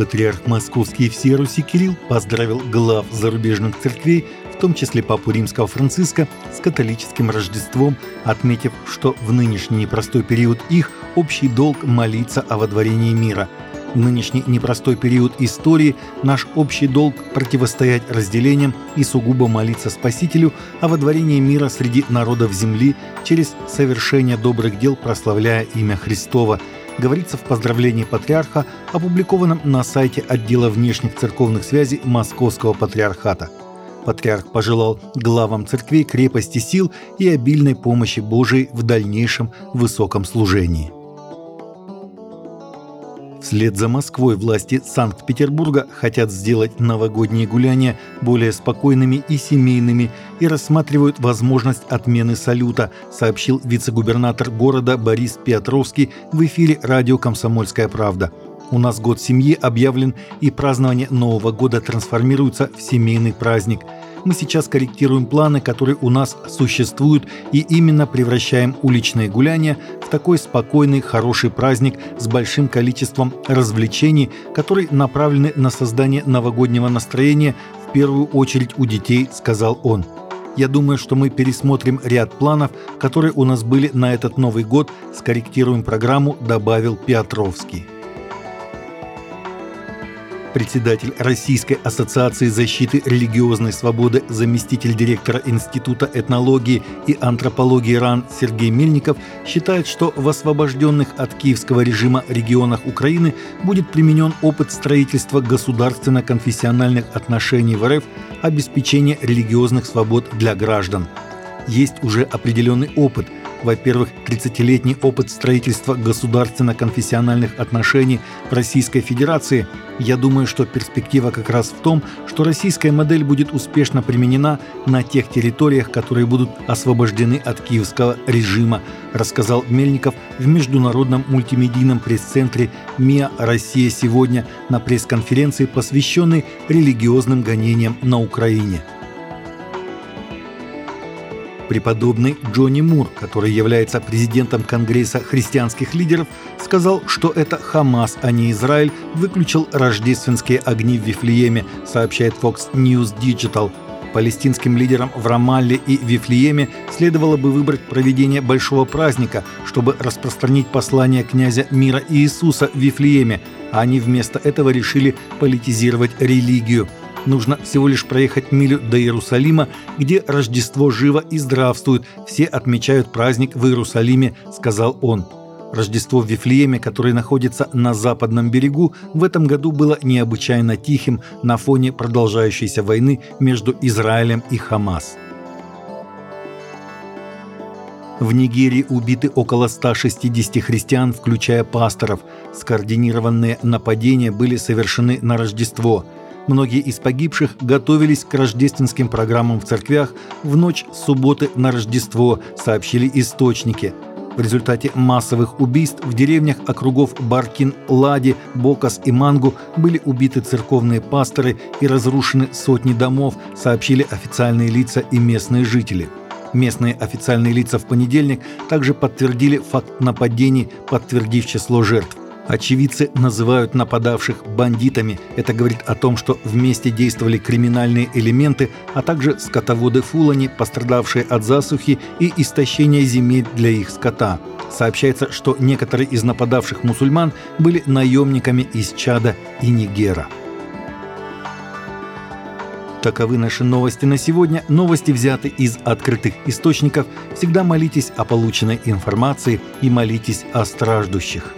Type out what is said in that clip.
Патриарх Московский и всей Руси Кирилл поздравил глав зарубежных церквей, в том числе Папу Римского Франциска, с католическим Рождеством, отметив, что в нынешний непростой период их общий долг молиться о водворении мира. В нынешний непростой период истории наш общий долг противостоять разделениям и сугубо молиться Спасителю о водворении мира среди народов земли через совершение добрых дел, прославляя имя Христова – говорится в поздравлении патриарха, опубликованном на сайте отдела внешних церковных связей Московского патриархата. Патриарх пожелал главам церквей крепости сил и обильной помощи Божией в дальнейшем высоком служении. Вслед за Москвой власти Санкт-Петербурга хотят сделать новогодние гуляния более спокойными и семейными и рассматривают возможность отмены салюта, сообщил вице-губернатор города Борис Петровский в эфире радио «Комсомольская правда». У нас год семьи объявлен, и празднование Нового года трансформируется в семейный праздник – мы сейчас корректируем планы, которые у нас существуют, и именно превращаем уличные гуляния в такой спокойный, хороший праздник с большим количеством развлечений, которые направлены на создание новогоднего настроения в первую очередь у детей, сказал он. Я думаю, что мы пересмотрим ряд планов, которые у нас были на этот Новый год, скорректируем программу, добавил Петровский председатель Российской ассоциации защиты религиозной свободы, заместитель директора Института этнологии и антропологии РАН Сергей Мельников считает, что в освобожденных от киевского режима регионах Украины будет применен опыт строительства государственно-конфессиональных отношений в РФ, обеспечения религиозных свобод для граждан. Есть уже определенный опыт – во-первых, 30-летний опыт строительства государственно-конфессиональных отношений в Российской Федерации. Я думаю, что перспектива как раз в том, что российская модель будет успешно применена на тех территориях, которые будут освобождены от киевского режима, рассказал Мельников в международном мультимедийном пресс-центре МИА «Россия сегодня» на пресс-конференции, посвященной религиозным гонениям на Украине преподобный Джонни Мур, который является президентом Конгресса христианских лидеров, сказал, что это Хамас, а не Израиль, выключил рождественские огни в Вифлееме, сообщает Fox News Digital. Палестинским лидерам в Рамалле и Вифлееме следовало бы выбрать проведение большого праздника, чтобы распространить послание князя мира Иисуса в Вифлееме, а они вместо этого решили политизировать религию – Нужно всего лишь проехать милю до Иерусалима, где Рождество живо и здравствует. Все отмечают праздник в Иерусалиме, сказал он. Рождество в Вифлееме, которое находится на западном берегу, в этом году было необычайно тихим на фоне продолжающейся войны между Израилем и Хамас. В Нигерии убиты около 160 христиан, включая пасторов. Скоординированные нападения были совершены на Рождество – Многие из погибших готовились к рождественским программам в церквях в ночь субботы на Рождество, сообщили источники. В результате массовых убийств в деревнях округов Баркин, Лади, Бокас и Мангу были убиты церковные пасторы и разрушены сотни домов, сообщили официальные лица и местные жители. Местные официальные лица в понедельник также подтвердили факт нападений, подтвердив число жертв. Очевидцы называют нападавших бандитами. Это говорит о том, что вместе действовали криминальные элементы, а также скотоводы Фулани, пострадавшие от засухи и истощения земель для их скота. Сообщается, что некоторые из нападавших мусульман были наемниками из Чада и Нигера. Таковы наши новости на сегодня. Новости взяты из открытых источников. Всегда молитесь о полученной информации и молитесь о страждущих.